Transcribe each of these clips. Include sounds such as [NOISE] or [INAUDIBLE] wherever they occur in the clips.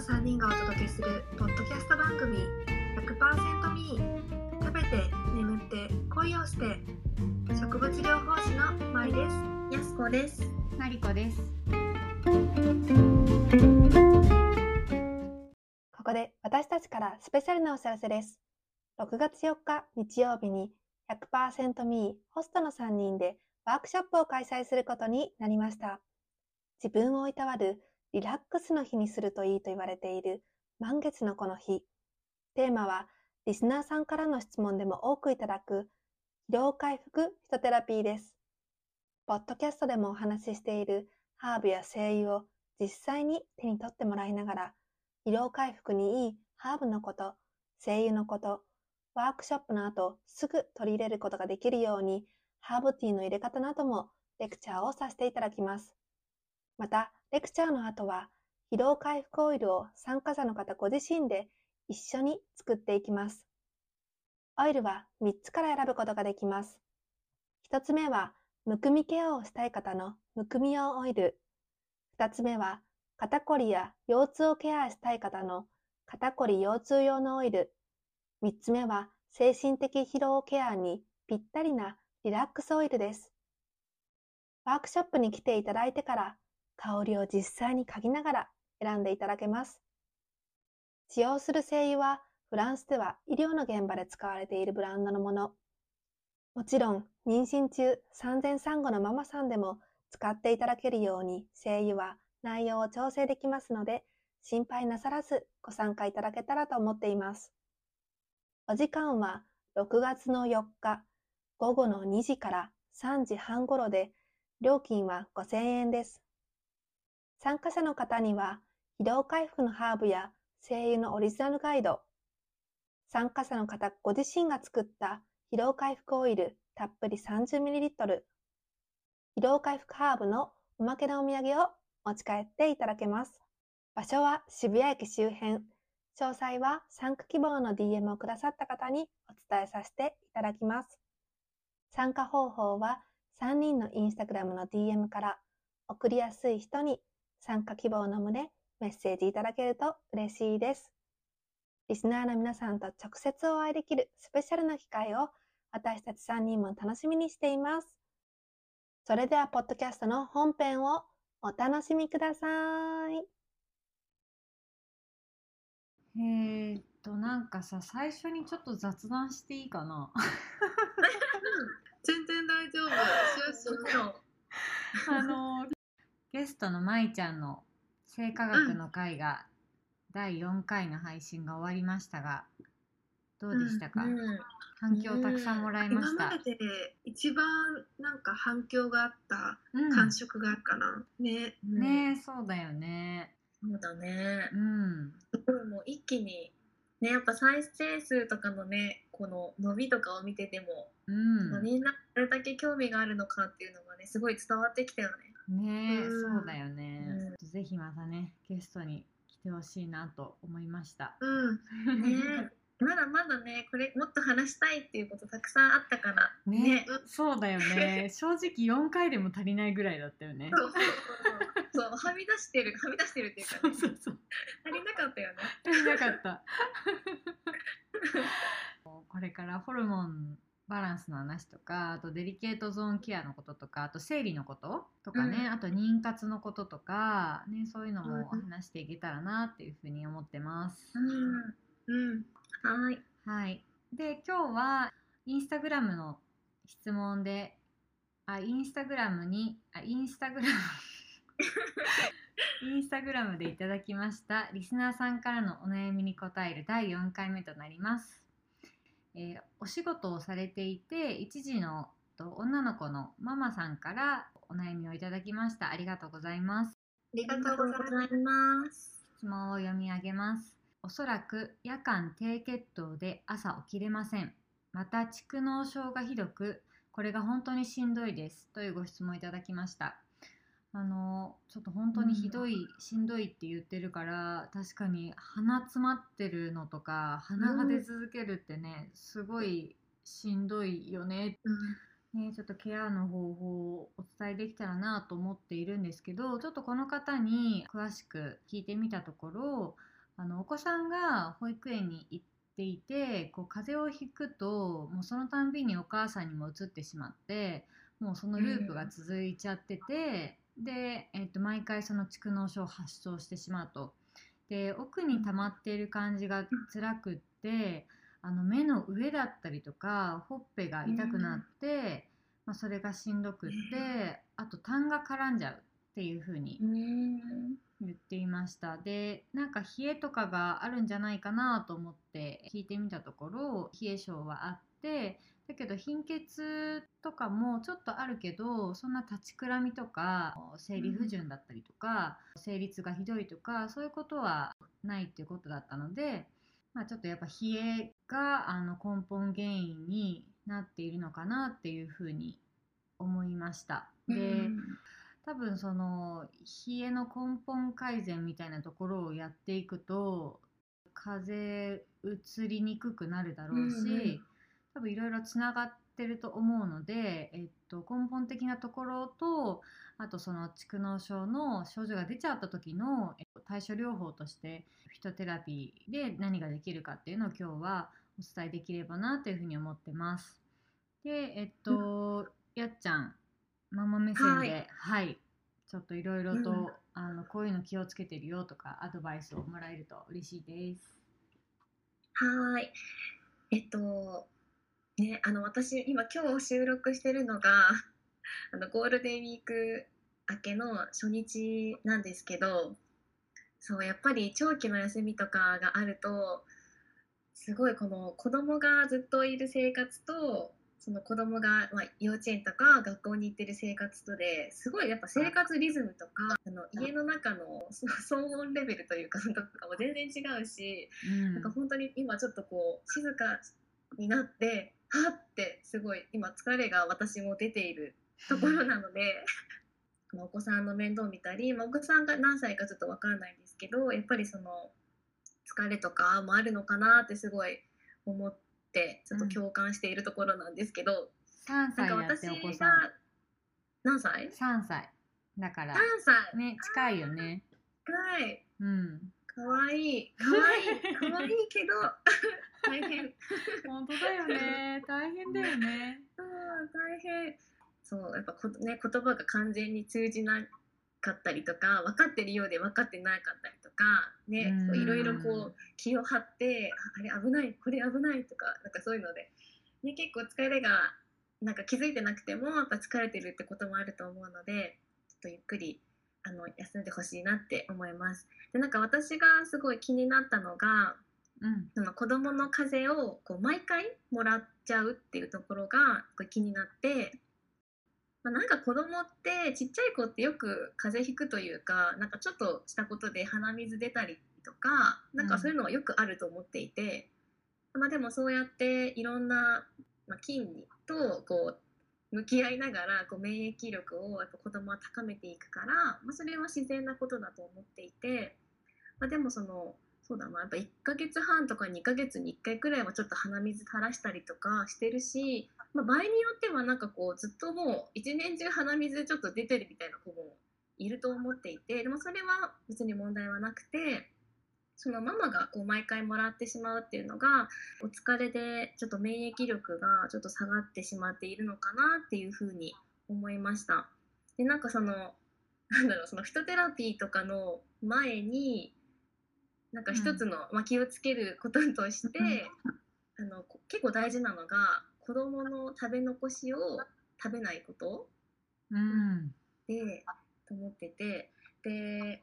の3人がお届けするポッドキャスト番組100%ミー食べて眠って恋をして植物療法士のまいですやすこです。マリコです。ここで私たちからスペシャルなお知らせです。6月4日日曜日に100% me ホストの3人でワークショップを開催することになりました。自分をいたわるリラックスの日にするといいと言われている満月のこの日。テーマはリスナーさんからの質問でも多くいただく疲労回復ヒトテラピーです。ポッドキャストでもお話ししているハーブや精油を実際に手に取ってもらいながら疲労回復にいいハーブのこと、精油のこと、ワークショップの後すぐ取り入れることができるように、ハーブティーの入れ方などもレクチャーをさせていただきます。また、レクチャーの後は、疲労回復オイルを参加者の方ご自身で一緒に作っていきます。オイルは3つから選ぶことができます。1つ目は、むくみケアをしたい方のむくみ用オイル。2つ目は、肩こりや腰痛をケアしたい方の肩こり腰痛用のオイル。3つ目は精神的疲労ケアにぴったりなリラックスオイルです。ワークショップに来ていただいてから香りを実際に嗅ぎながら選んでいただけます。使用する精油はフランスでは医療の現場で使われているブランドのもの。もちろん妊娠中産前産後のママさんでも使っていただけるように精油は内容を調整できますので、心配なさらずご参加いただけたらと思っています。お時間は6月の4日午後の2時から3時半頃で、料金は5000円です。参加者の方には、疲労回復のハーブや精油のオリジナルガイド、参加者の方ご自身が作った疲労回復オイルたっぷり 30ml、疲労回復ハーブのおまけのお土産を持ち帰っていただけます。場所は渋谷駅周辺。詳細は参加希望の DM をくださった方にお伝えさせていただきます。参加方法は3人のインスタグラムの DM から送りやすい人に参加希望の旨メッセージいただけると嬉しいです。リスナーの皆さんと直接お会いできるスペシャルな機会を私たち3人も楽しみにしています。それでは、ポッドキャストの本編をお楽しみください。えー、っと、なんかさ、最初にちょっと雑談していいかな？全然大丈夫 [LAUGHS] あの、ゲストのまいちゃんの性科学の会が、第4回の配信が終わりましたが、どうでしたか、うん反響たくさんもらいました。今までで一番なんか反響があったうん感触があるかな、ねねえ、そうだよね。そうだねう。ん。すごいもう一気にねやっぱ再生数とかのねこの伸びとかを見てても、うん。みんなどれだけ興味があるのかっていうのがねすごい伝わってきたよね。ねえ、うんそうだよね。うんぜひまたね、ゲストに来てほしいなと思いました。うんね [LAUGHS] まだまだねこれもっと話したいっていうことたくさんあったからねそうだよね。[LAUGHS] 正直4回でも足りないぐらいだったよね。そうそうそうそうはみ出してるはみ出してるっていうか、ね、そうそう。足りなかったよね。足りなかった。[LAUGHS] これからホルモンバランスの話とかあとデリケートゾーンケアのこととかあと生理のこととかね、うん。あと妊活のこととか、ね、そういうのもうん。話していけたらなっていうふうに思ってます。うん。うん。はい。はい、で今日はインスタグラムの質問であインスタグラムにあインスタグラム。[LAUGHS] インスタグラムでいただきましたリスナーさんからのお悩みに答える第4回目となります、えーお仕事をされていて一児のと女の子のママさんからお悩みをいただきましたありがとうございますありががとうござございますいます。質問を読み上げます。おそらく夜間低血糖で朝起きれません。また蓄膿症がひどく、これが本当にしんどいです。というご質問いただきました。あのちょっと本当にひどい、しんどいって言ってるから確かに鼻詰まってるのとか鼻が出続けるってね、すごいしんどいよね。ね、ちょっとケアの方法をお伝えできたらなと思っているんですけどちょっとこの方に詳しく聞いてみたところあのお子さんが保育園に行っていてこう風邪をひくともうそのたんびにお母さんにも移ってしまってもうそのループが続いちゃってて、で、えっと毎回その蓄膿症を発症してしまうと。で奥に溜まっている感じが辛くってあの目の上だったりとかほっぺが痛くなって、まあ、それがしんどくってあと痰が絡んじゃうっていう風にうん言っていましたでなんか冷えとかがあるんじゃないかなと思って聞いてみたところ冷え性はあってだけど貧血とかもちょっとあるけどそんな立ちくらみとか生理不順だったりとか、生理痛がひどいとかそういうことはないっていうことだったので、まあ、ちょっとやっぱ冷えがあの根本原因になっているのかなっていうふうに思いました。で、多分その冷えの根本改善みたいなところをやっていくと風邪移りにくくなるだろうし、うんうん多分いろいろつながってると思うので、えっと、根本的なところとあとその蓄膿症の症状が出ちゃった時のえっと対処療法としてフィトテラピーで何ができるかっていうのを今日はお伝えできればなというふうに思ってます。でえっと、やっちゃんママ目線で、ははいい、ちょっといろいろと、うんあのこういうの気をつけてるよとかアドバイスをもらえると嬉しいです。はーい。えっと、ね、あの、私、今、今日収録してるのが、あの、ゴールデンウィーク明けの初日なんですけど、そう、やっぱり長期の休みとかがあると、すごいこの子供がずっといる生活と、その子供が、まあ、幼稚園とか学校に行ってる生活とですごいやっぱ生活リズムとかあの家の中のその騒音レベルというか [LAUGHS] とかも全然違うし、うん。なんか本当に今ちょっとこう静かになってはってすごい今疲れが私も出ているところなので [LAUGHS] まあお子さんの面倒を見たり、まあ、お子さんが何歳かちょっと分からないんですけどやっぱりその疲れとかもあるのかなってすごい思ってちょっと共感しているところなんですけど、3なんか歳だっ私てお子さんが何歳 ?3 歳だから ?3 歳ね近いよね。はいうん。かわい [LAUGHS] いかわいいかわいいけど大 [LAUGHS] 変本当だよね。大変だよね。うん大変そうやっぱこ、ね、言葉が完全に通じなかったりとか分かってるようで分かってなかったりとかねいろいろこう気を張ってああれ危ないこれ危ないとかなんかそういうので、ね、結構疲れがなんか気づいてなくてもやっぱ疲れてるってこともあると思うのでちょっとゆっくりあの休んでほしいなって思います。でなんか私がすごい気になったのがうん。その子供の風邪をこう毎回もらっちゃうっていうところがこれ気になって、まあ、なんか子供ってちっちゃい子ってよく風邪ひくというかなんかちょっとしたことで鼻水出たりとかなんかそういうのはよくあると思っていて、まあ、でもそうやっていろんな、まあ、菌とこう向き合いながらこう免疫力をやっぱ子供は高めていくから、まあ、それは自然なことだと思っていて、まあ、でもそのそうだなやっぱ1ヶ月半とか2ヶ月に1回くらいはちょっと鼻水垂らしたりとかしてるし、まあ、場合によってはなんかこうずっともう一年中鼻水ちょっと出てるみたいな子もいると思っていてでもそれは別に問題はなくてそのママがこう毎回もらってしまうっていうのがお疲れでちょっと免疫力がちょっと下がってしまっているのかなっていうふうに思いました。でなんかそのなんだろうそのフトテラピーとかの前になんか一つの、まあ、気をつけることとして、あのこ結構大事なのが子どもの食べ残しを食べないことうん。でと思っててで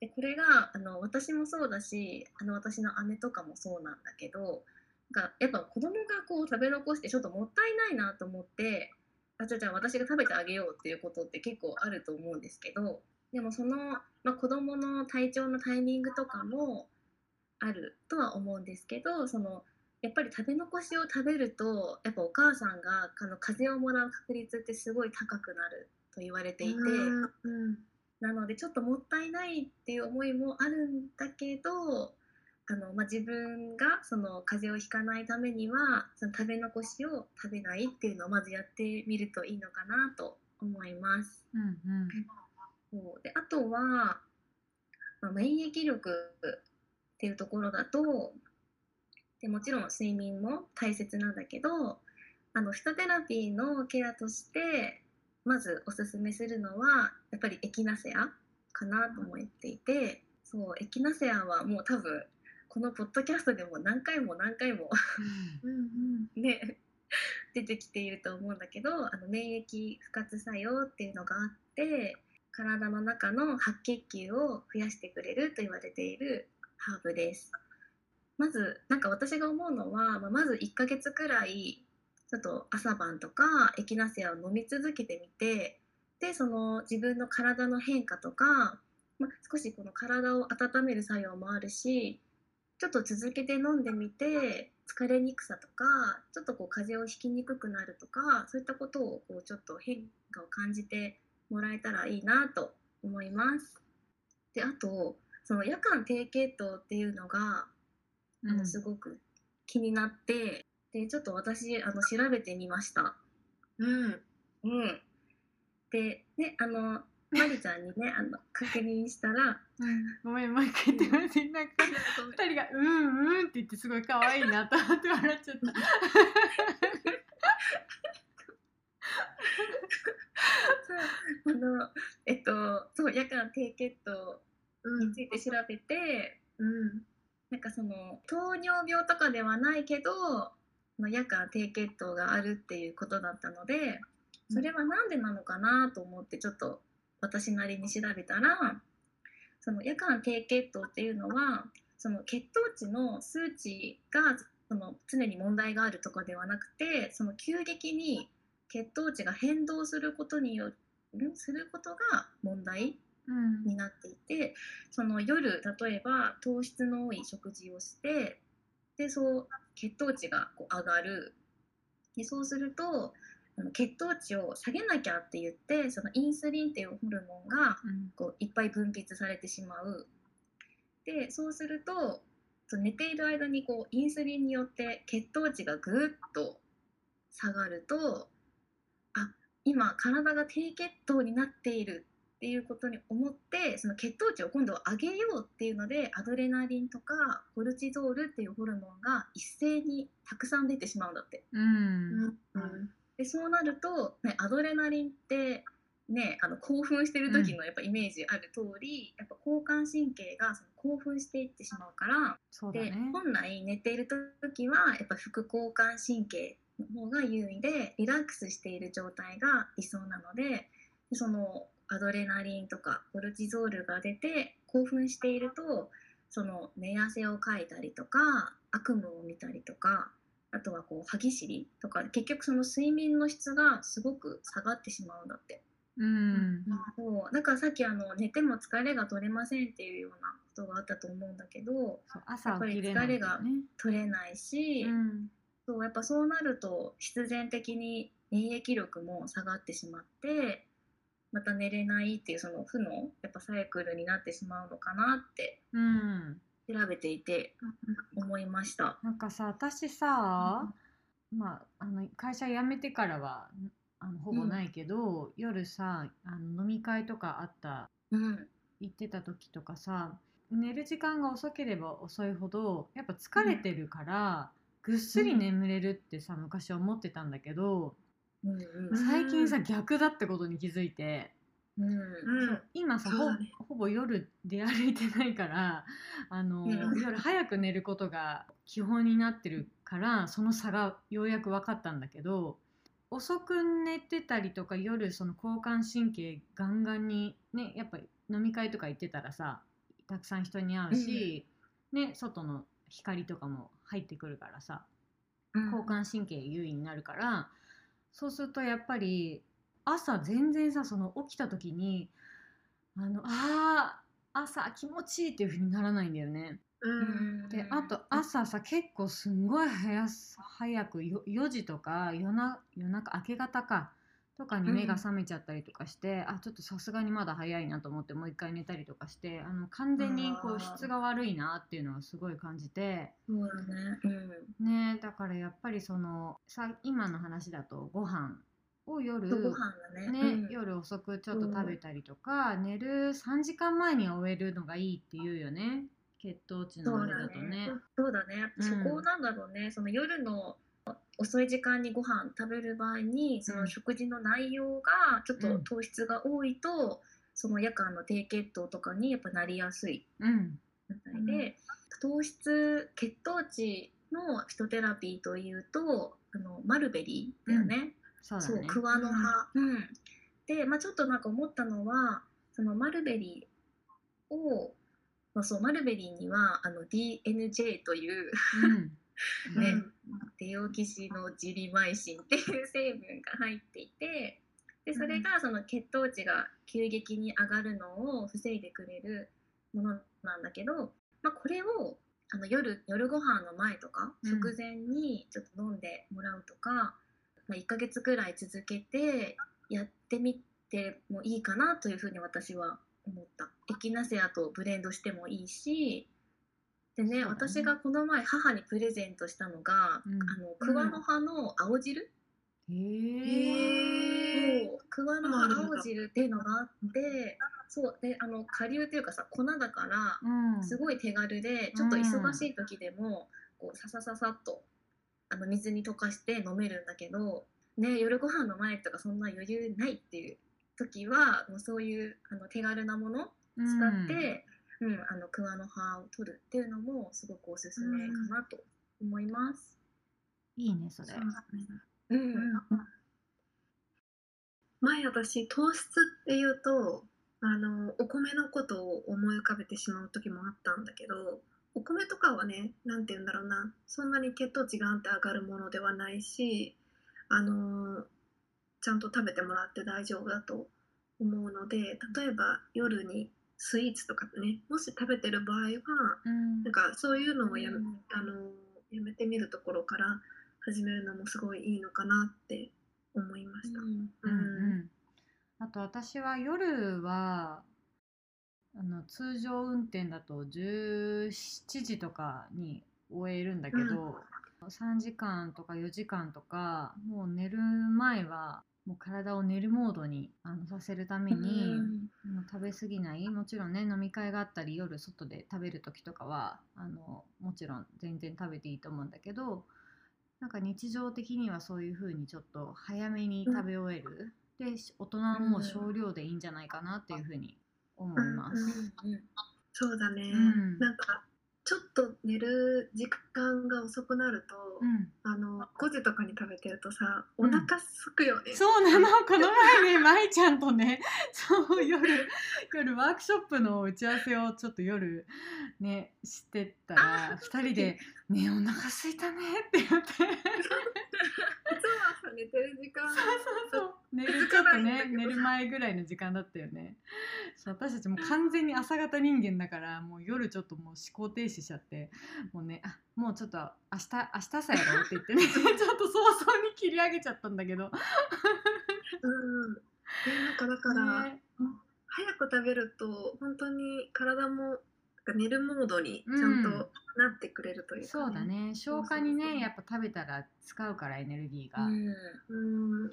でこれがあの私もそうだしあの私の姉とかもそうなんだけどなんかやっぱ子供がこう食べ残してちょっともったいないなと思ってあじゃあじゃあ私が食べてあげようっていうことって結構あると思うんですけどでもその、まあ、子供の体調のタイミングとかもあるとは思うんですけどそのやっぱり食べ残しを食べるとやっぱお母さんがあの風邪をもらう確率ってすごい高くなると言われていて。うんなのでちょっともったいないっていう思いもあるんだけどあの、まあ、自分がその風邪をひかないためにはその食べ残しを食べないっていうのをまずやってみるといいのかなと思います。うんうん。そう。であとは、まあ、免疫力っていうところだとでもちろん睡眠も大切なんだけどあのフィトテラピーのケアとしてまずおすすめするのはやっぱりエキナセアかなと思っていてそうエキナセアはもう多分このポッドキャストでも何回も何回もうん。う [LAUGHS] んね出てきていると思うんだけどあの免疫不活作用っていうのがあって体の中の白血球を増やしてくれると言われているハーブです。まずなんか私が思うのは、まあまず1ヶ月くらいちょっと朝晩とかエキナセアを飲み続けてみてでその自分の体の変化とか、まあ、少しこの体を温める作用もあるしちょっと続けて飲んでみて疲れにくさとかちょっとこう風邪をひきにくくなるとかそういったことをこうちょっと変化を感じてもらえたらいいなと思います。であとその夜間低血糖っていうのがあのすごく気になって、でちょっと私あの調べてみました。うんうん、でねあのまりちゃんにねあの確認したらうんごめんもう一回言ってもらってなんか二人が「うんうん」って言ってすごい可愛いなと思って笑っちゃった。あのえっとそう夜間低血糖について調べて、うんなんかその糖尿病とかではないけど夜間低血糖があるっていうことだったのでそれは何でなのかなと思ってちょっと私なりに調べたらその夜間低血糖っていうのはその血糖値の数値がその常に問題があるとかではなくてその急激に血糖値が変動することによるすることが問題うん。になっていてその夜例えば糖質の多い食事をしてでそう血糖値がこう上がる。でそうすると血糖値を下げなきゃって言ってそのインスリンっていうホルモンがうん。こういっぱい分泌されてしまう。でそうすると寝ている間にこうインスリンによって血糖値がぐっと下がるとあ今体が低血糖になっているっていうことに思ってその血糖値を今度は上げようっていうのでアドレナリンとかコルチゾールっていうホルモンが一斉にたくさん出てしまうんだって。うんうんでそうなると、ね、アドレナリンって、ね、あの興奮してる時のやっぱイメージある通り、やっぱ交感神経がその興奮していってしまうから、ね。本来寝ている時はやっぱ副交感神経の方が優位でリラックスしている状態が理想なのででそのアドレナリンとかコルチゾールが出て興奮しているとその寝汗をかいたりとか悪夢を見たりとかあとはこう歯ぎしりとか結局その睡眠の質がすごく下がってしまうんだって。うんそうだからさっきあの寝ても疲れが取れませんっていうようなことがあったと思うんだけど朝起きれないんだよね。取れないし、うんそうやっぱそうなると必然的に免疫力も下がってしまってまた寝れないっていうその負のやっぱサイクルになってしまうのかなってうん。調べていて思いました。なんかさ私さ、まああの会社辞めてからはあのほぼないけど、夜さあの飲み会とかあったうん、行ってた時とかさ寝る時間が遅ければ遅いほどやっぱ疲れてるから、ぐっすり眠れるってさ昔思ってたんだけど、うんうん。最近さ逆だってことに気づいて、うん。今さね。ほぼ夜出歩いてないからあの、うん夜早く寝ることが基本になってるからその差がようやく分かったんだけど遅く寝てたりとか夜その交感神経ガンガンにねやっぱり飲み会とか行ってたらさたくさん人に会うし、ね、外の光とかも入ってくるからさ交感神経優位になるからそうするとやっぱり朝全然さその起きた時にあのあー朝気持ちいいっていう風にならないんだよね。うんであと朝さ結構すんごい早くよ4時とか夜な夜中明け方かとかに目が覚めちゃったりとかして、あちょっとさすがにまだ早いなと思ってもう一回寝たりとかしてあの完全にこう質が悪いなっていうのはすごい感じて。そうだね。うんねだからやっぱりそのさ今の話だとご飯を夜ご飯だね。ねうん夜遅くちょっと食べたりとか、寝る3時間前には終えるのがいいっていうよね血糖値のあれだとね。そうだね。うんそこなんだろうね。その夜の遅い時間にご飯食べる場合に、その食事の内容がちょっとうん。糖質が多いと、その夜間の低血糖とかにやっぱなりやすいうん。みたいで、糖質血糖値のフィトテラピーというとあのマルベリーだよね。そうそうだね。桑の葉。うん。で、まあ、ちょっとなんか思ったのはそのマルベリーを、まあ、そうマルベリーにはあの DNJ といううん。[LAUGHS] ね。うんデオキシノジリマイシンっていう成分が入っていてでそれがその血糖値が急激に上がるのを防いでくれるものなんだけど、まあ、これをあの夜夜ご飯の前とかうん。食前にちょっと飲んでもらうとか、まあ、1ヶ月くらい続けてやってみてもいいかなというふうに私は思った。エキナセアとブレンドしてもいいしでね私がこの前母にプレゼントしたのが、うん。あの桑の葉の青汁、う桑の葉青汁っていうのがあってそうであの顆粒っていうかさ粉だからうん。すごい手軽でちょっと忙しい時でも、こうささささっとあの水に溶かして飲めるんだけど、ね、夜ご飯の前とかそんな余裕ないっていう時はもうそういうあの手軽なもの使って、うんあの桑の葉を取るっていうのもすごくおすすめかなと思います。いいねそれ。うん前私糖質っていうとあのお米のことを思い浮かべてしまう時もあったんだけどお米とかはね何て言うんだろうなそんなに血糖値があんって上がるものではないしあのちゃんと食べてもらって大丈夫だと思うので例えば夜にスイーツとかねもし食べてる場合はうん。なんかそういうのをやあのやめてみるところから始めるのもすごいいいのかなって思いました。うん。うん。うん。あと私は夜はあの通常運転だと17時とかに終えるんだけど、3時間とか4時間とかもう寝る前はもう体を寝るモードにあのさせるために、あの食べ過ぎないもちろんね飲み会があったり夜外で食べる時とかはあのもちろん全然食べていいと思うんだけどなんか日常的にはそういう風にちょっと早めに食べ終える、でし大人はもう少量でいいんじゃないかなっていう風に思います。うんうん。そうだね、うん。なんかちょっと寝る時間が遅くなると、うん。あの5時とかに食べてるとさうん。お腹すくよね、そうなの。この前ね舞ちゃんとね [LAUGHS] そう夜夜ワークショップの打ち合わせをちょっと夜ねしてたら2人で「ねえお腹空いたね」って言って。[LAUGHS] 朝寝てる時間。そうそう寝るちょっとね寝る前ぐらいの時間だったよね。そう私たちもう完全に朝方人間だからもう夜ちょっともう思考停止しちゃってもうねあもうちょっと明日明日朝やろうって言ってね [LAUGHS] ちょっと早々に切り上げちゃったんだけど。うん。ねなんかだから、ね。早く食べると本当に体も寝るモードにちゃんとなってくれるというか、そうだね。消化にねやっぱ食べたら使うからエネルギーが、うん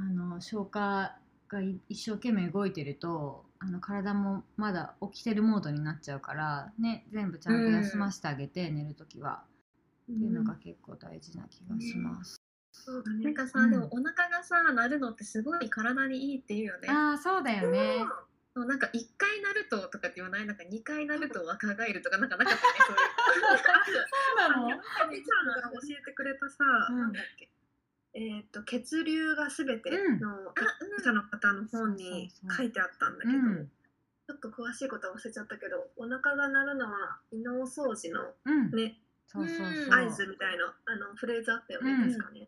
あの消化がい一生懸命動いてるとあの体もまだ起きてるモードになっちゃうからね全部ちゃんと休ませてあげて、寝るときはっていうのが結構大事な気がします。そうだね。なんかさ、うんでもお腹がさ鳴るのってすごい体にいいっていうよね。ああそうだよね。そうなんか1回鳴るととかって言わない？なんか2回鳴ると若返るとかなんかなかったね [LAUGHS] そうなの？みちゃんが教えてくれたさ、うん。なんだっけ？えーっと血流がすべてうんのあ著者の方の本に書いてあったんだけど、うんちょっと詳しいことは忘れちゃったけどお腹が鳴るのは胃のお掃除のうん、ねそうそうそう。合図みたいなあのフレーズあったよね、うん確かね。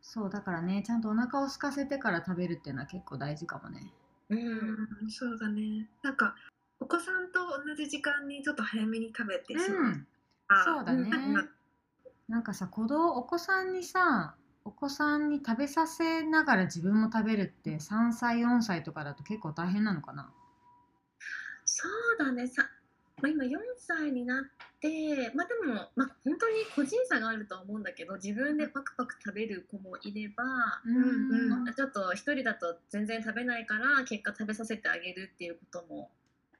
そうだからねちゃんとお腹を空かせてから食べるっていうのは結構大事かもね。うんうん、そうだね。なんかお子さんと同じ時間にちょっと早めに食べてしまう。そうだねんなんかさ子供お子さんにさお子さんに食べさせながら自分も食べるって3歳4歳とかだと結構大変なのかな？そうだね。さ、まあ、今4歳になってまあでも、まあ、本当に個人差があるとは思うんだけど自分でパクパク食べる子もいれば、うんうん。ちょっと一人だと全然食べないから結果食べさせてあげるっていうことも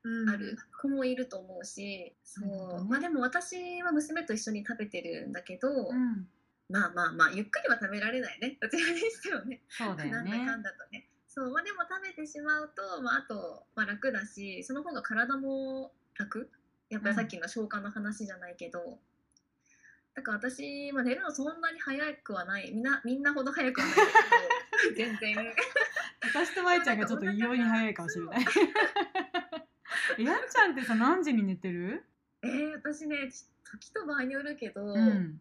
うん。ある子もいると思うし、そなるほどね。うまあでも私は娘と一緒に食べてるんだけど、うん、まあまあまあゆっくりは食べられないね。[LAUGHS] どちらにしてもね。そうだよなんだねかんだとね。そうまあでも食べてしまうと、まあ、あと、まあ、楽だしその方が体も楽。やっぱりさっきの消化の話じゃないけど、だから私、まあ、寝るのそんなに早くはない。みんなみんなほど早くはないけど。[LAUGHS] 全然。私とまいちゃんがちょっと異様に早いかもしれない。[LAUGHS] えやんちゃんってさ何時に寝てる？えー、私ねち時と場合によるけど、うん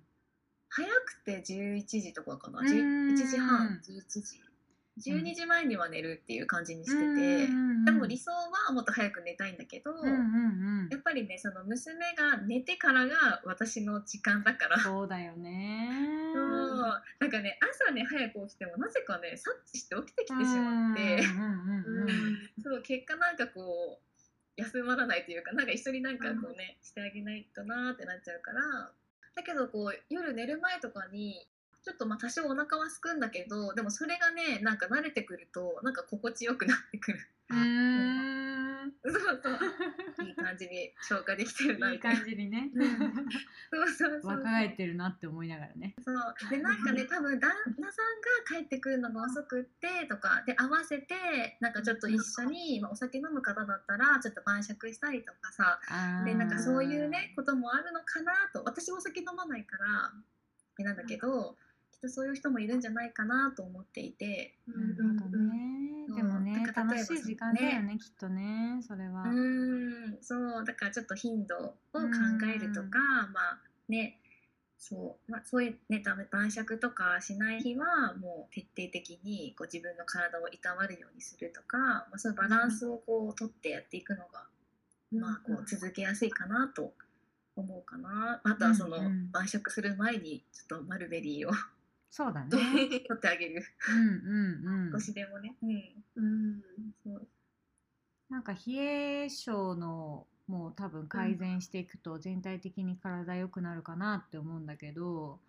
早くて11時とかかな？うーん。11時半11時。12時前には寝るっていう感じにしてて、でも理想はもっと早く寝たいんだけど、やっぱりねその娘が寝てからが私の時間だから。そうそうだよね。なんかね朝ね早く起きてもなぜかね察知して起きてきてしまって。そう結果なんかこう休まらないというかなんか一緒になんかこうね、してあげないとなーってなっちゃうからだけどこう夜寝る前とかにちょっとまあ多少お腹はすくんだけどでもそれがねなんか慣れてくるとなんか心地よくなってくる。うーん。そうそういい感じに消化できてるな。いみたいない感じにね。[LAUGHS] うんそうそうそう。若返ってるなって思いながらね。そう。でなんかね多分旦那さんが帰ってくるのが遅くってとかで合わせてなんかちょっと一緒に、まあ、お酒飲む方だったらちょっと晩酌したりとかさでなんかそういうねこともあるのかなと。私もお酒飲まないからなんだけどきっとそういう人もいるんじゃないかなと思っていて。なるほどね。でもね楽しい時間だよねきっとねそれは。うーん。そう。だからちょっと頻度を考えるとかまあね。そう、まあ、そういうね晩酌とかしない日はもう徹底的にこう自分の体をいたわるようにするとか、まあ、そういうバランスをこう取ってやっていくのが、まあ、こう続けやすいかなと思うかな。あとはその、うんうん。晩酌する前にちょっとマルベリーをそうだね。取ってあげる。うんうんうん。少しでもね。うん。うん。そう。なんか冷え性のもう多分改善していくと全体的に体良くなるかなって思うんだけど、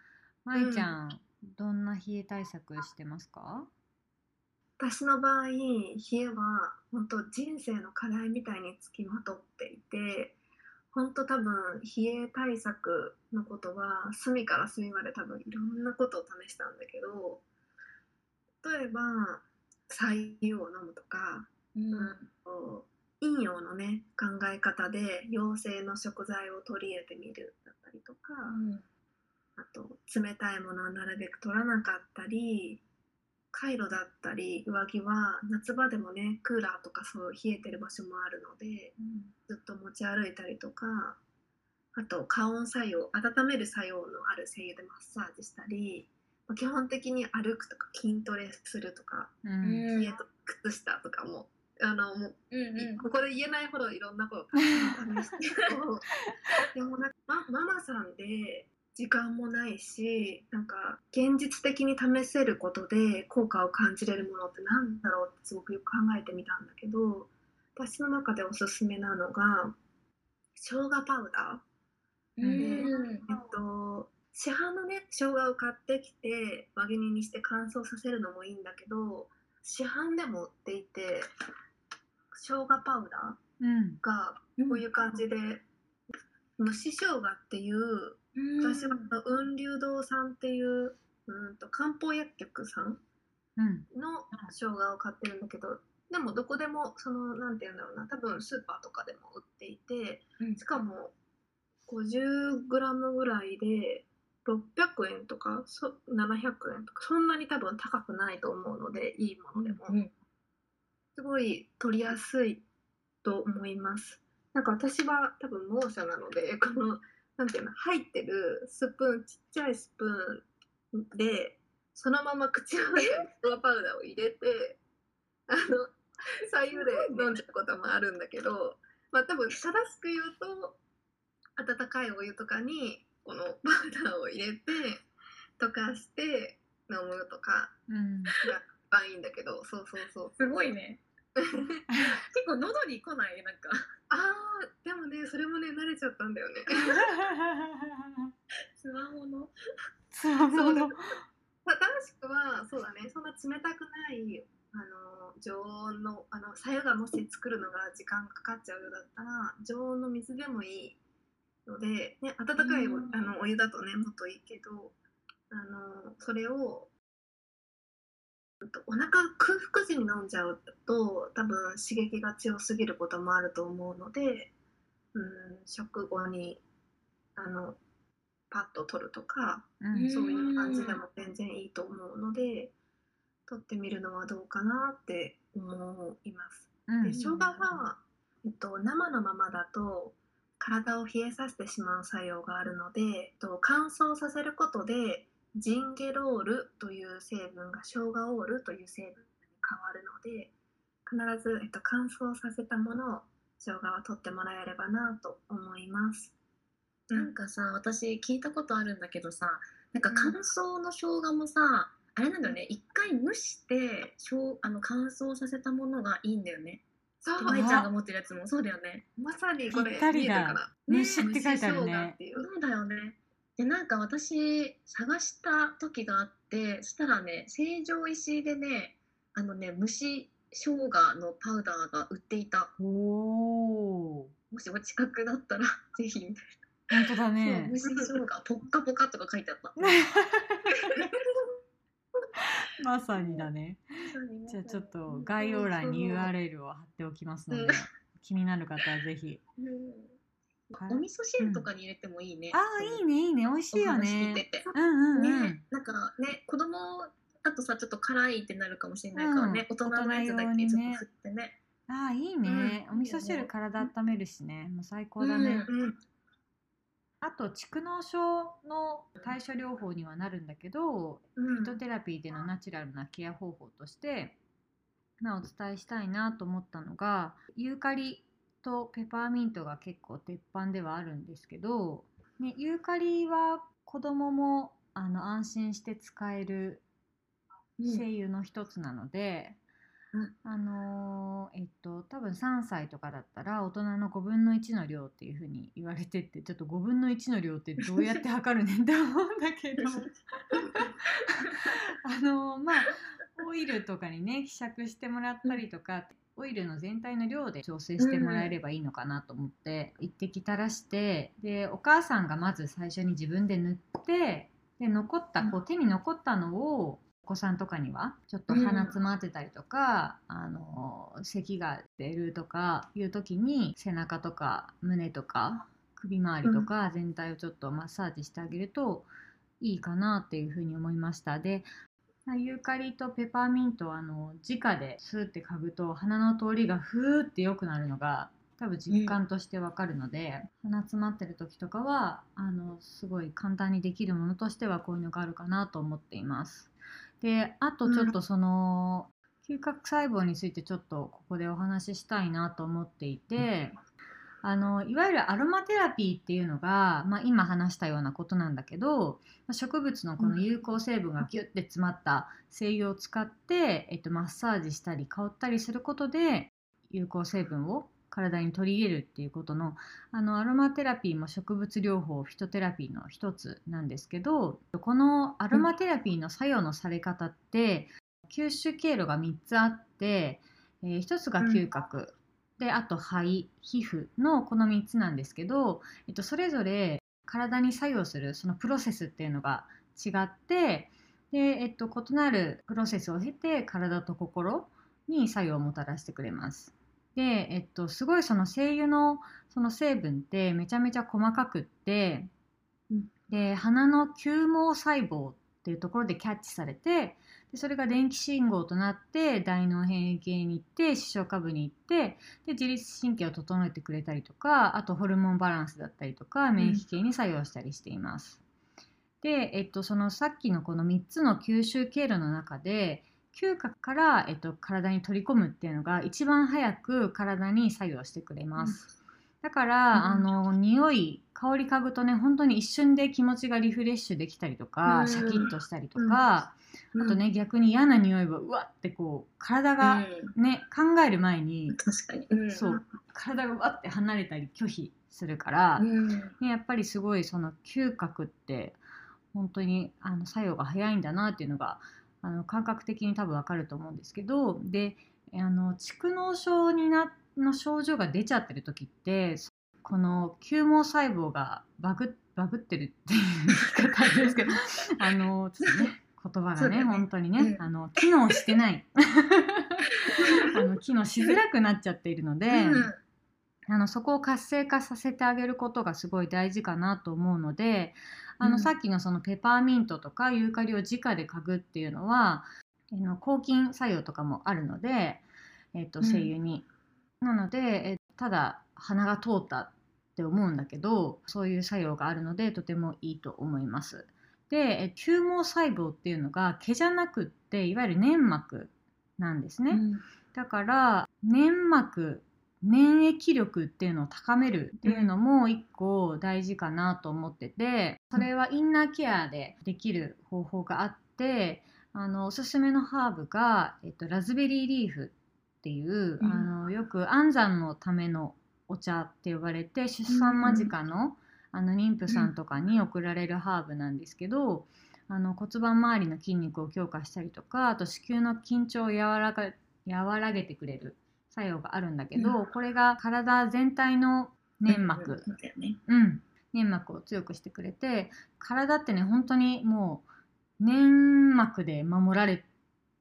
まいちゃん、どんな冷え対策してますか？私の場合冷えは本当人生の課題みたいにつきまとっていて本当多分冷え対策のことは隅から隅まで多分いろんなことを試したんだけど例えば白湯を飲むとか、うん。陰陽のね考え方で陽性の食材を取り入れてみるだったりとか、あと冷たいものはなるべく取らなかったりカイロだったり上着は夏場でもねクーラーとかそう冷えてる場所もあるのでずっと持ち歩いたりとかあと加温作用温める作用のある精油でマッサージしたりまあ基本的に歩くとか筋トレするとかううん。ん家と靴下とかもあのもううんうん。ここで言えないほどいろんなことを試して [LAUGHS] でもなんか、ま、ママさんで時間もないしなんか現実的に試せることで効果を感じれるものってなんだろうってすごくよく考えてみたんだけど私の中でおすすめなのが生姜パウダうー、んえっと市販のね生姜を買ってきて輪切りにして乾燥させるのもいいんだけど市販でも売っていて生姜パウダーうん。がこういう感じで蒸し生姜っていう私は雲龍堂さんっていううんと漢方薬局さんうんの生姜を買ってるんだけどでもどこでもそのなんて言うんだろうな多分スーパーとかでも売っていてしかも 50g ぐらいで600円とかそ700円とかそんなに多分高くないと思うのでいいものでも。うんすごい取りやすいと思います。なんか私は多分猛者なので、この、なんていうの、入ってるスプーン、ちっちゃいスプーンで、そのまま口の中にストアパウダーを入れて、あの、左右で飲んじゃうこともあるんだけど、まあ多分正しく言うと、温かいお湯とかに、このパウダーを入れて、溶かして飲むとかうん。が一番いいんだけど、そうそうそう。すごいね結構喉に来ない？なんか。[LAUGHS] あーでもねそれもね慣れちゃったんだよね。[LAUGHS] つわもの。そうそう。だまあ正しくはそうだね。そんな冷たくないあの常温のあのさゆがもし作るのが時間かかっちゃうようだったら常温の水でもいいので、ね、温かいおうん。あのお湯だとねもっといいけどあのそれをお腹空腹時に飲んじゃうと多分刺激が強すぎることもあると思うので、うん、食後にあのパッと取るとかうんそういう感じでも全然いいと思うので取ってみるのはどうかなって思います。うんで生姜は、えっと、生のままだと体を冷えさせてしまう作用があるので、えっと、乾燥させることでジンゲロールという成分が生姜オールという成分に変わるので必ず、えっと、乾燥させたものを生姜は取ってもらえればなと思います。なんかさ私聞いたことあるんだけどさなんかうん。乾燥の生姜もさ、あれなんだよね一回蒸してしょうあの乾燥させたものがいいんだよね。そう。まいちゃんが持ってるやつも。そうだよね。まさにこれぴったりだ。見えてるかな。蒸しって書いてあるね。蒸し生姜っていう。そうだよねでなんか私探した時があってそしたらね成城石井でねあのね蒸し生姜のパウダーが売っていた。おおもしお近くだったら [LAUGHS] ぜひ。本当だな、ね蒸し生姜ポッカポカとか書いてあった。[LAUGHS] まさにだね。じゃあちょっと概要欄に URL を貼っておきますので、うん。気になる方はぜひ。うんお味噌汁とかに入れてもいいね。ああいいねいいね。美味しいよお話聞いてねて。うんうんうん、ね、なんかね、子供だとさ、ちょっと辛いってなるかもしれないからね、うん。大人のやつだけちょっと振ってね。ああいいね、うん。お味噌汁体温めるしね。もう最高だね、あと蓄膿症の対処療法にはなるんだけど、うん。フィトテラピーでのナチュラルなケア方法として、まあ、お伝えしたいなと思ったのがユーカリとペパーミントが結構鉄板ではあるんですけど、ね、ユーカリは子供もあの安心して使える精油の一つなので、うん。あのーえっと多分3歳とかだったら大人の5分の1の量っていうふうに言われてってちょっと5分の1の量ってどうやって測るねんって思うんだけど。[LAUGHS] あのーまあオイルとかにね希釈してもらったりとかオイルの全体の量で調整してもらえればいいのかなと思って一滴垂らしてでお母さんがまず最初に自分で塗ってで残ったこう手に残ったのをお子さんとかにはちょっと鼻詰まってたりとか、あの咳が出るとかいう時に背中とか胸とか首周りとか全体をちょっとマッサージしてあげるといいかなっていうふうに思いました。でユーカリとペパーミントはあの直でスーって嗅ぐと鼻の通りがふーって良くなるのが多分実感としてわかるので、鼻詰まってる時とかはあのすごい簡単にできるものとしてはこういうのがあるかなと思っています。であとちょっとその、嗅覚細胞についてちょっとここでお話ししたいなと思っていて、あのいわゆるアロマテラピーっていうのが、まあ、今話したようなことなんだけどまあ植物のこの有効成分がギュッて詰まった精油を使って、えっと、マッサージしたり香ったりすることで有効成分を体に取り入れるっていうことのあのアロマテラピーも植物療法フィトテラピーの一つなんですけどこのアロマテラピーの作用のされ方って吸収経路が3つあって、えー1つが嗅覚、であと肺皮膚のこの3つなんですけど、えっと、それぞれ体に作用するそのプロセスっていうのが違ってで、えっと、異なるプロセスを経て体と心に作用をもたらしてくれます。で、えっと、すごいその精油のその成分ってめちゃめちゃ細かくって、うんで鼻の嗅毛細胞っていうところでキャッチされてでそれが電気信号となって大脳変形に行って視床下部に行ってで自律神経を整えてくれたりとかあとホルモンバランスだったりとか免疫系に作用したりしています。で、えっと、そのさっきのこの3つの吸収経路の中で嗅覚から、えっと、体に取り込むっていうのが一番早く体に作用してくれます。だから、うん。あの匂い香り嗅ぐとね本当に一瞬で気持ちがリフレッシュできたりとか、うん。シャキッとしたりとか、うん。あとね逆に嫌な匂いはうわってこう体がうん。ね、考える前に確かに。うん。そう体がわって離れたり拒否するから、うん。ね、やっぱりすごいその嗅覚って本当にあの作用が早いんだなっていうのがあの感覚的に多分わかると思うんですけどであの蓄膿症になの症状が出ちゃってる時ってこの球毛細胞がバグバグってるっていう言い方ですけど [LAUGHS] あのちょっとね言葉がねね。本当にね、うん。あの機能してない。[LAUGHS] あの機能しづらくなっちゃっているので、うん。あのそこを活性化させてあげることがすごい大事かなと思うのであの、うん。さっきのそのペパーミントとかユーカリを直で嗅ぐっていうのはあの抗菌作用とかもあるので、えっとうん。精油に。なので、えただ鼻が通ったって思うんだけどそういう作用があるのでとてもいいと思います。でえ球毛細胞っていうのが毛じゃなくっていわゆる粘膜なんですね。うんだから粘膜免疫力っていうのを高めるっていうのも一個大事かなと思っててそれはインナーケアでできる方法があってあのおすすめのハーブが、えっと、ラズベリーリーフっていう、うん。あのよく安産のためのお茶って呼ばれて出産間近の,、あの妊婦さんとかに送られるハーブなんですけど、あの骨盤周りの筋肉を強化したりとかあと子宮の緊張を和らか和らげてくれる作用があるんだけど、うこれが体全体の粘膜、うん、粘膜を強くしてくれて体ってね本当にもう粘膜で守られ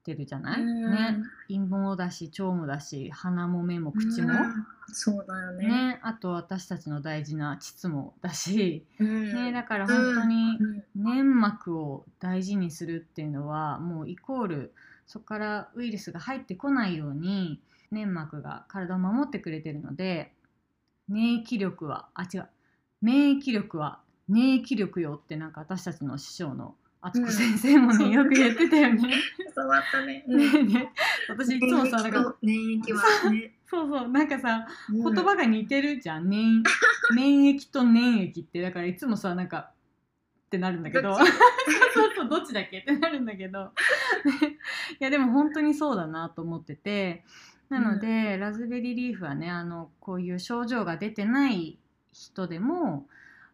てるじゃない、うん。ね。陰毛だし腸もだし鼻も目も口も、うん。そうだよね。ね、あと私たちの大事な膣もだし、うん。ね、だから本当にうん。粘膜を大事にするっていうのはもうイコールそこからウイルスが入ってこないように粘膜が体を守ってくれてるので免疫力はあ違う。免疫力は免疫力よってなんか私たちの師匠の敦子先生もね、う。んよく言ってたよね。[LAUGHS] 伝わったね。ねえねえ。私いつもさなんか免疫はね。そう。そうなんかさうん。言葉が似てるじゃん、粘 [LAUGHS] 免疫と粘液ってだからいつもさなんかってなるんだけど。どっ [LAUGHS] そうそうどっちだっけ？ってなるんだけど。いやでも本当にそうだなと思ってて。なので、ラズベリーリーフはねあのこういう症状が出てない人でも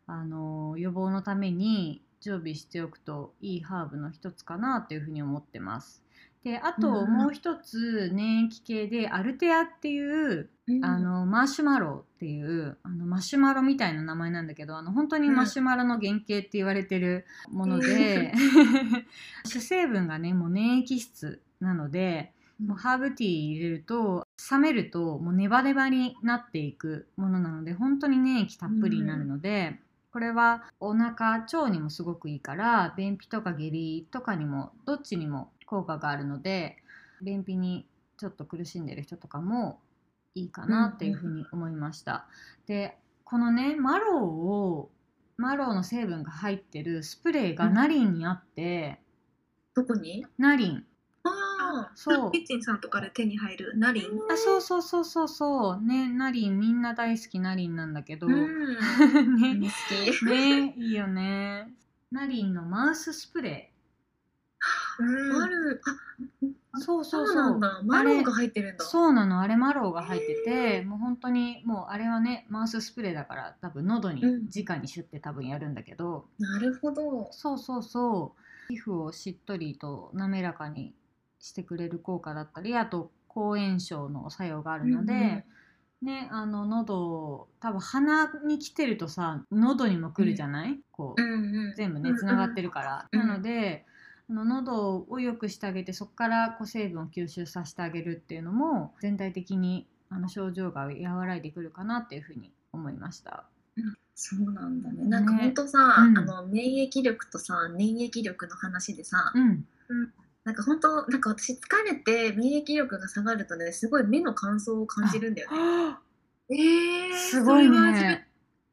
あの予防のために常備しておくといいハーブの一つかなというふうに思ってます。であとうん。もう一つ粘液系でアルテアっていううん。あのマシュマロっていうあのマシュマロみたいな名前なんだけどあの本当にマシュマロの原型って言われてるもので、[LAUGHS] 主成分がねもう粘液質なのでもうハーブティー入れると冷めるともうネバネバになっていくものなので本当に粘液たっぷりになるので、これはお腹腸にもすごくいいから便秘とか下痢とかにもどっちにも効果があるので便秘にちょっと苦しんでる人とかもいいかなっていうふうに思いました。でこのねマロウをマロウの成分が入ってるスプレーがナリンにあって、どこに？ナリン。あそう。キッチンさんとかで手に入るナリン？あそうそうそうそうそう。ねナリンみんな大好きナリンなんだけど、あうん。[LAUGHS] ね。好き。ねいいよね。ナリンのマウススプレうん。あるあーそうそそう。うそうなんだ。マロンが入ってるんだ。そうなの。あれマロウが入っててもう本当にもうあれはねマウススプレーだから多分喉にうん。直にシュッて多分やるんだけど、なるほど。そうそうそう。皮膚をしっとりと滑らかにしてくれる効果だったりあと抗炎症の作用があるので、ねあの喉多分鼻に来てるとさ喉にも来るじゃない、こううんうん。全部ねうんつながってるから、うん。なのであの喉を良くしてあげてそこからこう成分を吸収させてあげるっていうのも全体的にあの症状が和らいでくるかなっていうふうに思いました。そうなんだね。なんかほんとさ、うん。あの免疫力とさ粘液力の話でさ、うん、なんか本当なんか私疲れて免疫力が下がるとねすごい目の乾燥を感じるんだよね。えー、すごいね。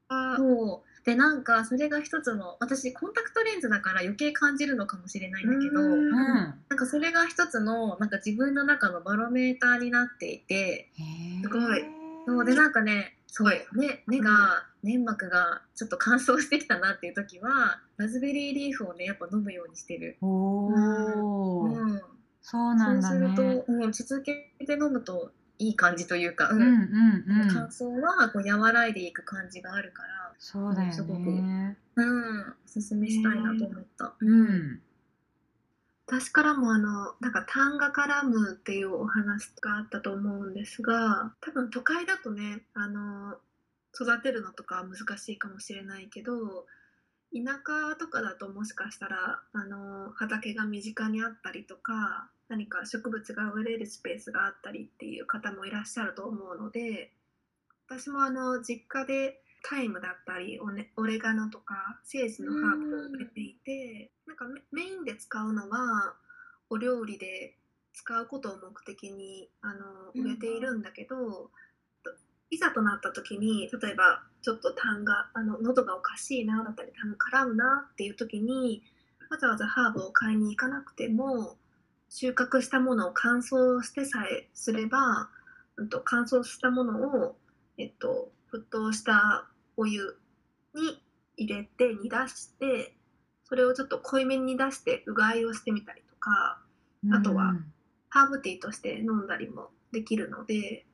あそうでなんかそれが一つの私コンタクトレンズだから余計感じるのかもしれないんだけど、うんうん、なんかそれが一つのなんか自分の中のバロメーターになっていてすごいそうでなんかねそうはい目目が粘膜がちょっと乾燥してきたなっていう時はラズベリーリーフをねやっぱ飲むようにしてる。おお、うん、そうなんだそうするね。と、うん、続けて飲むといい感じというか、うんうんうんうん乾。燥はこう和らいでいく感じがあるから、そうだよすごくね。うん、おすすめしたいなと思った。うん。私からもあのなんか痰が絡むっていうお話があったと思うんですが多分都会だとねあの育てるのとか難しいかもしれないけど田舎とかだともしかしたらあの畑が身近にあったりとか何か植物が植えれるスペースがあったりっていう方もいらっしゃると思うので私もあの実家でタイムだったりオ,、ね、オレガノとかセージのハーブを植えていてなんかメインで使うのはお料理で使うことを目的にあの植えているんだけど、いざとなった時に例えばちょっと痰があの喉がおかしいなだったり痰絡むなっていう時にわざわざハーブを買いに行かなくても収穫したものを乾燥してさえすれば、うん、と乾燥したものを、えっと、沸騰したお湯に入れて煮出してそれをちょっと濃いめに出してうがいをしてみたりとかあとはハーブティーとして飲んだりもできるので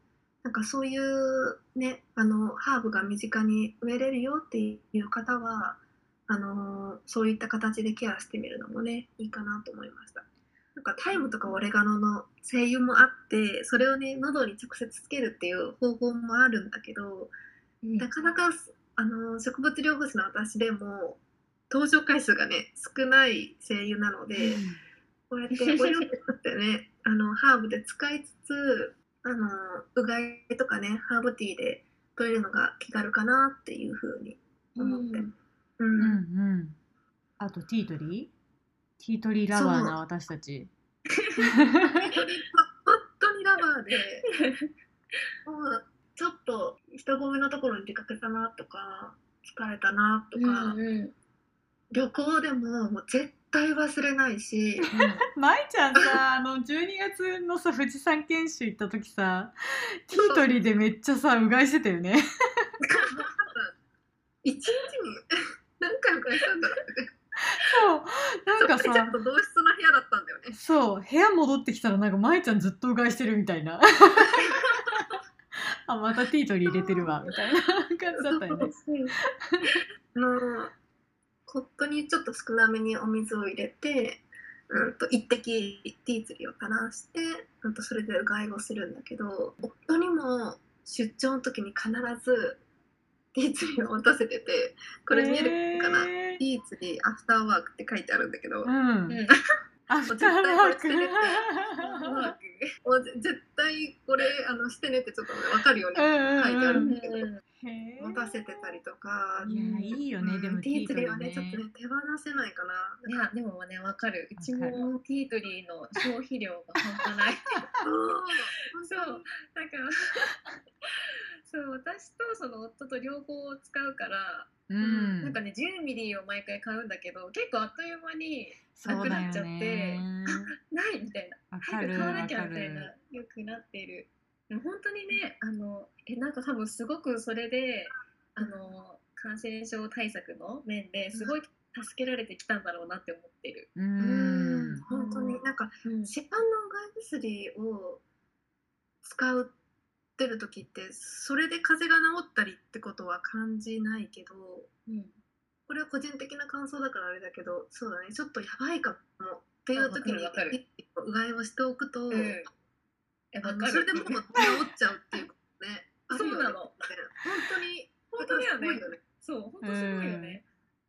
なんかそういうねあのハーブが身近に植えれるよっていう方はあのそういった形でケアしてみるのもねいいかなと思いました。なんかタイムとかオレガノの精油もあってそれをね喉に直接つけるっていう方法もあるんだけど、うん、なかなかあの植物療法士の私でも登場回数がね少ない精油なので、うん、こうやってお料理ってね [LAUGHS] あのハーブで使いつつあのうがいとかねハーブティーで取れるのが気軽かなっていうふうに思って、うん、うん、うんうん。あとティートリーティートリーラバーな私たち。[LAUGHS] 本当にラバーで。[LAUGHS] もうちょっと人混みのところに出かけたなとか疲れたなとか、うんうん、旅行でももう絶対忘れないし、[LAUGHS] 舞ちゃんさあの12月のさ富士山研修行った時さティートリーでめっちゃさうがいしてたよね。一日に [LAUGHS] 何回うがいしたんだろうね。そうなんかさちょっと同室の部屋だったんだよね。そう部屋戻ってきたらなんか舞ちゃんずっとうがいしてるみたいな [LAUGHS] あまたティートリー入れてるわみたいな感じだったよね。コップにちょっと少なめにお水を入れて、うんと一滴ティーツリーを垂らして、うんとそれでうがいをするんだけど夫にも出張の時に必ずティーツリーを持たせててこれ見えるかな、えー、ティーツリーアフターワークって書いてあるんだけど、うん、アフターワークもう絶対これあのしてねってちょっと分かるように書いてあるんだけど、持たせてたりとか。いやいいよね、でもティートリーはね。ちょっとね手放せないかな。いやでもね分かる。うちもティートリーの消費量が半端ない。[LAUGHS] そう。だからそう私とその夫と両方使うから、うん、なんかね10ミリを毎回買うんだけど結構あっという間になくなっちゃって、ないみたいな。早く買わなきゃみたいなよくなっている本当にねあのえなんか多分すごくそれであの感染症対策の面ですごい助けられてきたんだろうなって思ってる。うん。本当になんか、うん、市販のうがい薬を使うってる時ってそれで風邪が治ったりってことは感じないけど、うん、これは個人的な感想だからあれだけどそうだね。ちょっとやばいかもっていう時にうがいをしておくと、うん、それでもう治っちゃうっていうことね。[LAUGHS] そうなの。本当に本当によね。そう本当すごいよね。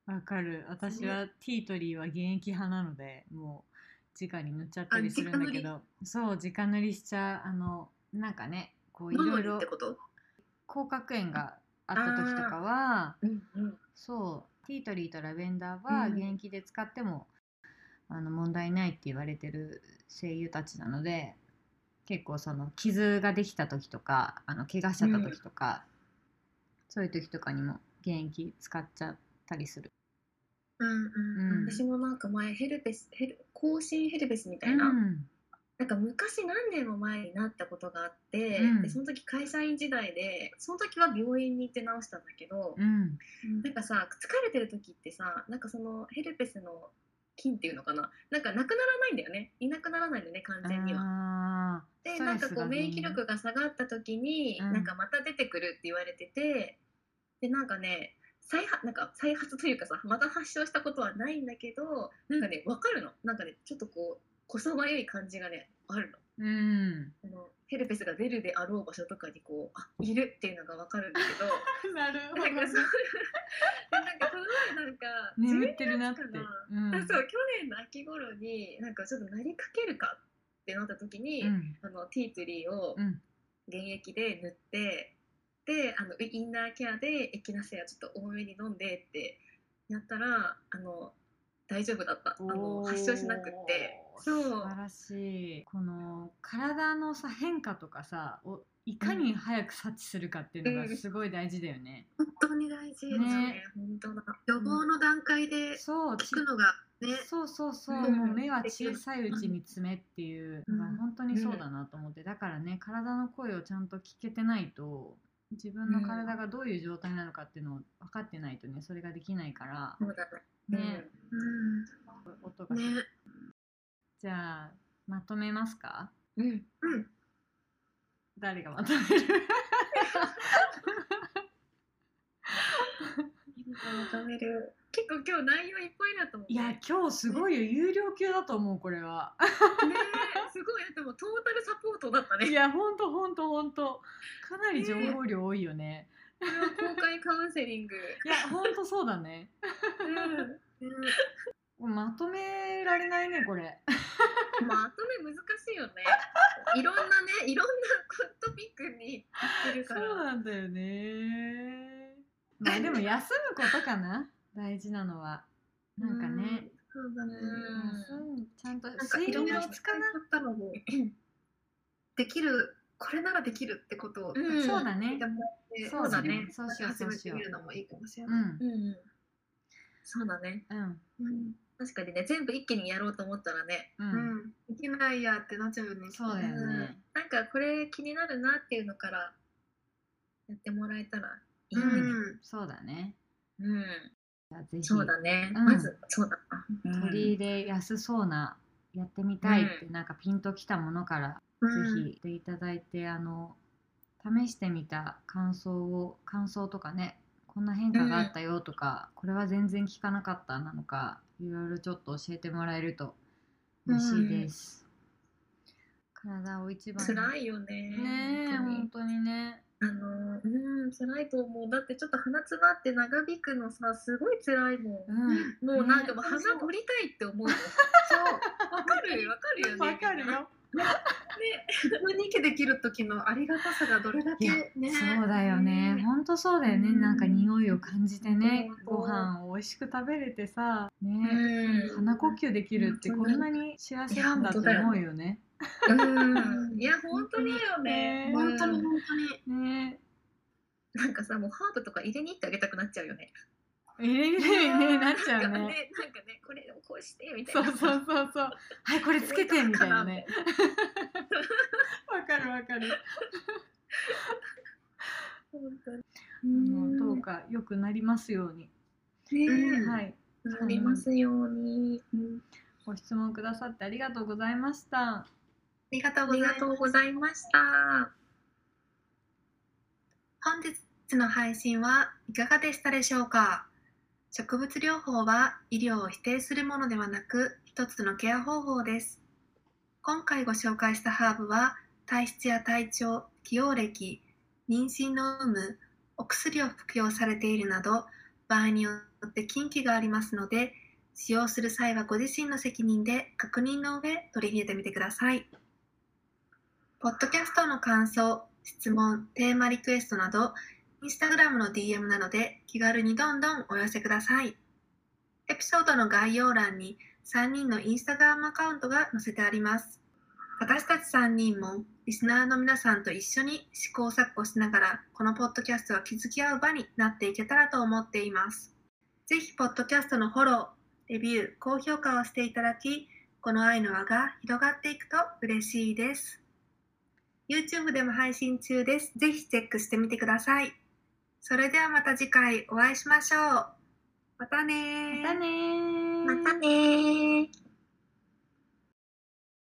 わかる。私はティートリーは現役派なのでもう直に塗っちゃったりするんだけど。そう直塗りしちゃう。あのなんかねこういろいろ口角炎があった時とかは、うんうん、そうティートリーとラベンダーは現役で使っても、うん、あの問題ないって言われてる声優たちなので結構その傷ができた時とかあの怪我しちゃった時とか、うん、そういう時とかにも現役使っちゃったりする。うんうん。うん、私もなんか前ヘルペスヘル更新ヘルペスみたいな、うんなんか昔何年も前になったことがあって、うん、でその時会社員時代でその時は病院に行って治したんだけど、うん、なんかさ疲れてる時ってさなんかそのヘルペスの菌っていうのかな？なんかなくならないんだよね。いなくならないんだよね完全には。でなんかこう免疫力が下がった時に、うん、なんかまた出てくるって言われててでなんかね再発なんか再発というかさまた発症したことはないんだけどなんかね分かるの。なんかねちょっとこうこそばゆい感じがねあるの。うん。あのヘルペスが出るであろう場所とかにこうあいるっていうのが分かるんだけど。[LAUGHS] なるなんかそう [LAUGHS] なんかこの前なんか眠ってるなって。12月かうん。そう去年の秋頃になんかちょっとなりかけるかってなった時に、うん。あのティートリーをうん。原液で塗って、であのインナーケアでエキナセアちょっと多めに飲んでってやったらあの大丈夫だった。あの発症しなくってそう。素晴らしい。この体のさ変化とかさをいかに早く察知するかっていうのがすごい大事だよね。本当に大事、ね。ね本当だ。予防の段階でそう聞くのがね、そうそうそう、うん。もう目は小さいうちに爪っていうのがうん本当にそうだなと思って、だからね体の声をちゃんと聞けてないと自分の体がどういう状態なのかっていうのを分かってないとねそれができないから。ね。うん。音が、ねじゃあまとめますか？うん。うん。誰がまとめる？求める結構今日内容いっぱいだと思う。いや今日すごいよ。有料級だと思うこれは。ねすごい。でもトータルサポートだったね。いやほんとほんとほんと。かなり情報量多いよね。これは公開カウンセリング。いやほんとそうだね。うん。ねまとめられないねこれ。[LAUGHS] まとめ難しいよね。いろんなねいろんなトピックに言ってるそうなんだよね。まあでも休むことかな。大事なのは。なんかね、そうだね、ちゃんと睡眠の質かな。ったのもできるこれならできるってことをうん。そうだね。そうだね。そうしようそうしてよう。うん。そうだね。うん。うん確かにね全部一気にやろうと思ったらねう、うんんできないやってなっちゃうよねそうだよね、なんかこれ気になるなっていうのからやってもらえたらいいね。うんそうだね。うん、じゃあぜひ。そうだね、うん。まずそうだ。な、取り入れやすそうなやってみたいってなんかピンときたものからうん。ぜひしていただいて、あの試してみた感想を感想とかねこんな変化があったよとか、これは全然聞かなかったなのかいろいろちょっと教えてもらえると嬉しいです、体を一番に。辛いよねねえ本当に。ね。あのうん辛いと思う。だってちょっと鼻つばって長引くのさすごい辛いもん、うん。もうなんかねもう鼻取りたいって思う [LAUGHS] そう。わかる？わかるよね。わかるよね。自分に息できる時のありがたさがどれだけね。そうだよね。ね本当そうだよね、うん。なんか匂いを感じてね本当。ご飯を美味しく食べれてさね、うん。鼻呼吸できるってこんなに幸せなんだって思うよね。うん。いや本当にだよね。ね。本当にうん。本当に。ね。なんかさもうハーブとか入れに行ってあげたくなっちゃうよねえれれれねなっちゃうね。ねなんかねこれをこうしてみたそいうなそうそうそう。はいこれつけてみたいなね。こわかるわかる。本当にあのどうか良くなりますように。ねはい。なりますように、ご質問くださってありがとうございました。ありがとうございました本日の配信はいかがでしたでしょうか？植物療法は医療を否定するものではなく一つのケア方法です。今回ご紹介したハーブは体質や体調起用歴妊娠の有無お薬を服用されているなど場合によって禁忌がありますので使用する際はご自身の責任で確認の上取り入れてみてください。ポッドキャストの感想質問テーマリクエストなどインスタグラムの DM などで気軽にどんどんお寄せください。エピソードの概要欄に3人のインスタグラムアカウントが載せてあります。私たち3人もリスナーの皆さんと一緒に試行錯誤しながらこのポッドキャストは気づき合う場になっていけたらと思っています。ぜひポッドキャストのフォロー、レビュー、高評価をしていただき、この愛の輪が広がっていくと嬉しいです。YouTube でも配信中です。ぜひチェックしてみてください。それではまた次回お会いしましょう。またねーまたねー。またねー